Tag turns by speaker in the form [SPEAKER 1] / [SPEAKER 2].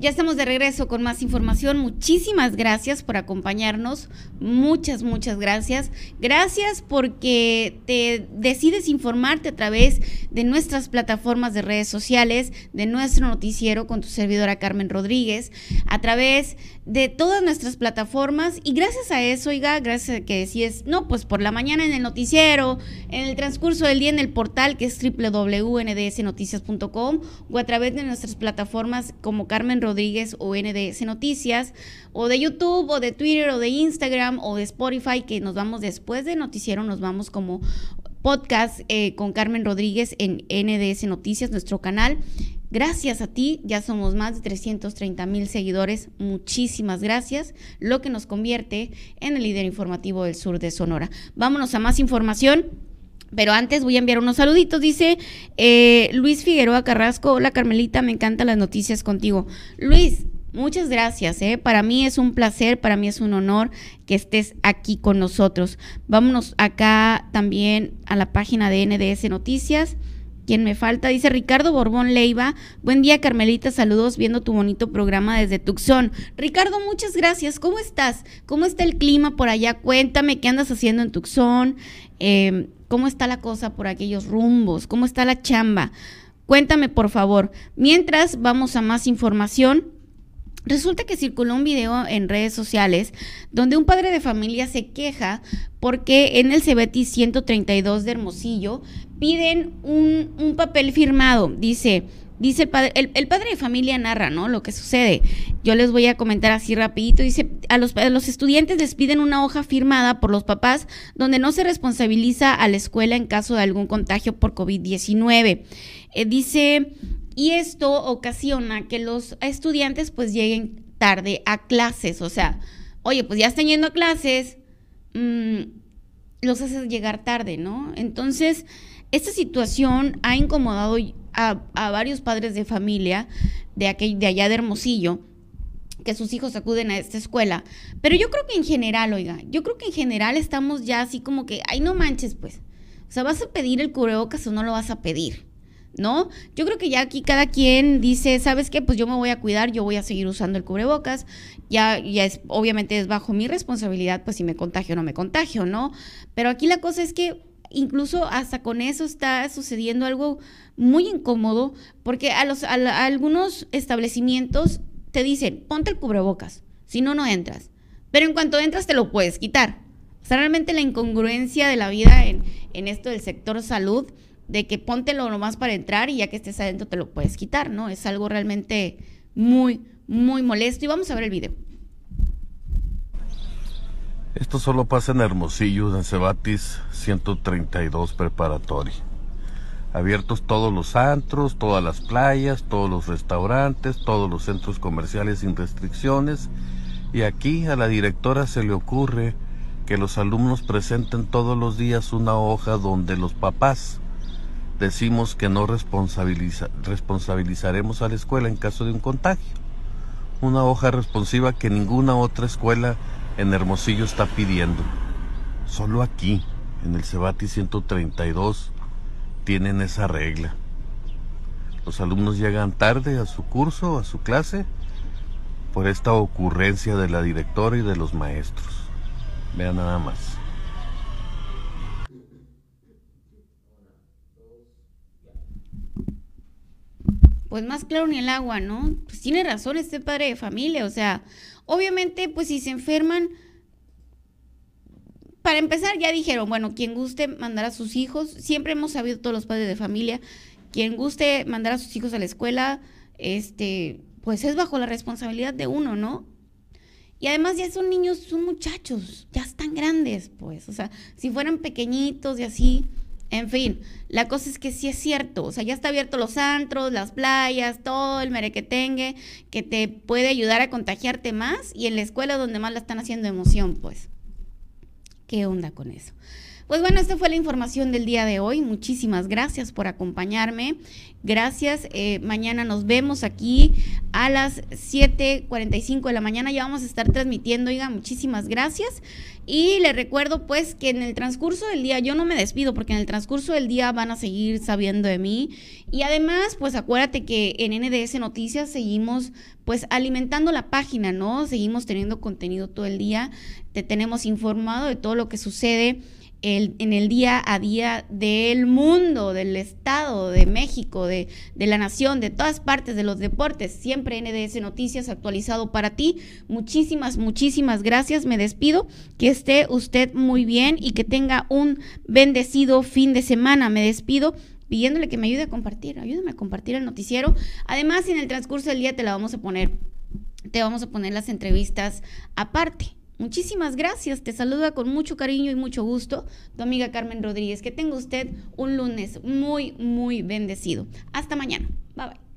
[SPEAKER 1] Ya estamos de regreso con más información. Muchísimas gracias por acompañarnos. Muchas, muchas gracias. Gracias porque te decides informarte a través de nuestras plataformas de redes sociales, de nuestro noticiero con tu servidora Carmen Rodríguez, a través de todas nuestras plataformas. Y gracias a eso, oiga, gracias a que decides, no, pues por la mañana en el noticiero, en el transcurso del día en el portal que es www.ndsnoticias.com o a través de nuestras plataformas como Carmen Rodríguez Rodríguez o NDS Noticias, o de YouTube, o de Twitter, o de Instagram, o de Spotify, que nos vamos después de noticiero, nos vamos como podcast eh, con Carmen Rodríguez en NDS Noticias, nuestro canal. Gracias a ti, ya somos más de 330 mil seguidores. Muchísimas gracias, lo que nos convierte en el líder informativo del sur de Sonora. Vámonos a más información. Pero antes voy a enviar unos saluditos. Dice eh, Luis Figueroa Carrasco. Hola Carmelita, me encantan las noticias contigo. Luis, muchas gracias. ¿eh? Para mí es un placer, para mí es un honor que estés aquí con nosotros. Vámonos acá también a la página de NDS Noticias. ¿Quién me falta? Dice Ricardo Borbón Leiva. Buen día, Carmelita. Saludos viendo tu bonito programa desde Tucson. Ricardo, muchas gracias. ¿Cómo estás? ¿Cómo está el clima por allá? Cuéntame qué andas haciendo en Tucson. Eh, ¿Cómo está la cosa por aquellos rumbos? ¿Cómo está la chamba? Cuéntame, por favor. Mientras vamos a más información. Resulta que circuló un video en redes sociales donde un padre de familia se queja porque en el CBT 132 de Hermosillo piden un, un papel firmado. Dice, Dice el padre, el, padre de familia narra, ¿no? Lo que sucede. Yo les voy a comentar así rapidito. Dice, a los, los estudiantes les piden una hoja firmada por los papás donde no se responsabiliza a la escuela en caso de algún contagio por COVID-19. Eh, dice, y esto ocasiona que los estudiantes pues lleguen tarde a clases. O sea, oye, pues ya están yendo a clases, mm, los haces llegar tarde, ¿no? Entonces, esta situación ha incomodado a, varios padres de familia de, aquel, de allá de Hermosillo que sus hijos acuden a esta escuela. Pero yo creo que en general, oiga, yo creo que en general estamos ya así como que, ay, no manches, pues. O sea, ¿vas a pedir el cubrebocas o no lo vas a pedir? ¿No? Yo creo que ya aquí cada quien dice, ¿sabes qué? Pues yo me voy a cuidar, yo voy a seguir usando el cubrebocas. Ya, ya es, obviamente es bajo mi responsabilidad, pues si me contagio o no me contagio, ¿no? Pero aquí la cosa es que incluso hasta con eso está sucediendo algo muy incómodo porque a, los, algunos establecimientos te dicen, ponte el cubrebocas, si no, no entras. Pero en cuanto entras te lo puedes quitar. O sea, realmente la incongruencia de la vida en, en esto del sector salud, de que póntelo nomás para entrar y ya que estés adentro te lo puedes quitar, ¿no? Es algo realmente muy, muy molesto. Y vamos a ver el video.
[SPEAKER 2] Esto solo pasa en Hermosillo, en Cebatis 132 Preparatoria abiertos todos los antros, todas las playas, todos los restaurantes, todos los centros comerciales sin restricciones. Y aquí a la directora se le ocurre que los alumnos presenten todos los días una hoja donde los papás decimos que no responsabilizaremos a la escuela en caso de un contagio. Una hoja responsiva que ninguna otra escuela en Hermosillo está pidiendo. Solo aquí, en el Cebati 132, tienen esa regla. Los alumnos llegan tarde a su curso, a su clase, por esta ocurrencia de la directora y de los maestros. Vean nada más.
[SPEAKER 1] Pues más claro ni el agua, ¿no? Pues tiene razón este padre de familia, o sea, obviamente, pues si se enferman, para empezar, ya dijeron, bueno, quien guste mandar a sus hijos, siempre hemos sabido todos los padres de familia, quien guste mandar a sus hijos a la escuela, este, pues es bajo la responsabilidad de uno, ¿no? Y además ya son niños, son muchachos, ya están grandes, pues, o sea, si fueran pequeñitos y así, en fin, la cosa es que sí es cierto, o sea, ya está abierto los antros, las playas, todo el merequetengue que te puede ayudar a contagiarte más y en la escuela donde más la están haciendo emoción, pues. ¿Qué onda con eso? Pues bueno, esta fue la información del día de hoy. Muchísimas gracias por acompañarme. Gracias. Eh, mañana nos vemos aquí a las 7.45 de la mañana. Ya vamos a estar transmitiendo. Oiga, muchísimas gracias. Y le recuerdo pues que en el transcurso del día, yo no me despido porque en el transcurso del día van a seguir sabiendo de mí. Y además, pues acuérdate que en NDS Noticias seguimos pues alimentando la página, ¿no? Seguimos teniendo contenido todo el día. Te tenemos informado de todo lo que sucede en el día a día del mundo, del Estado, de México, de, de, la nación, de todas partes, de los deportes. Siempre NDS Noticias actualizado para ti. Muchísimas, muchísimas gracias. Me despido. Que esté usted muy bien y que tenga un bendecido fin de semana. Me despido pidiéndole que me ayude a compartir. Ayúdame a compartir el noticiero. Además, en el transcurso del día te la vamos a poner, te vamos a poner las entrevistas aparte Muchísimas gracias. Te saluda con mucho cariño y mucho gusto tu amiga Carmen Rodríguez. Que tenga usted un lunes muy, muy bendecido. Hasta mañana. Bye bye.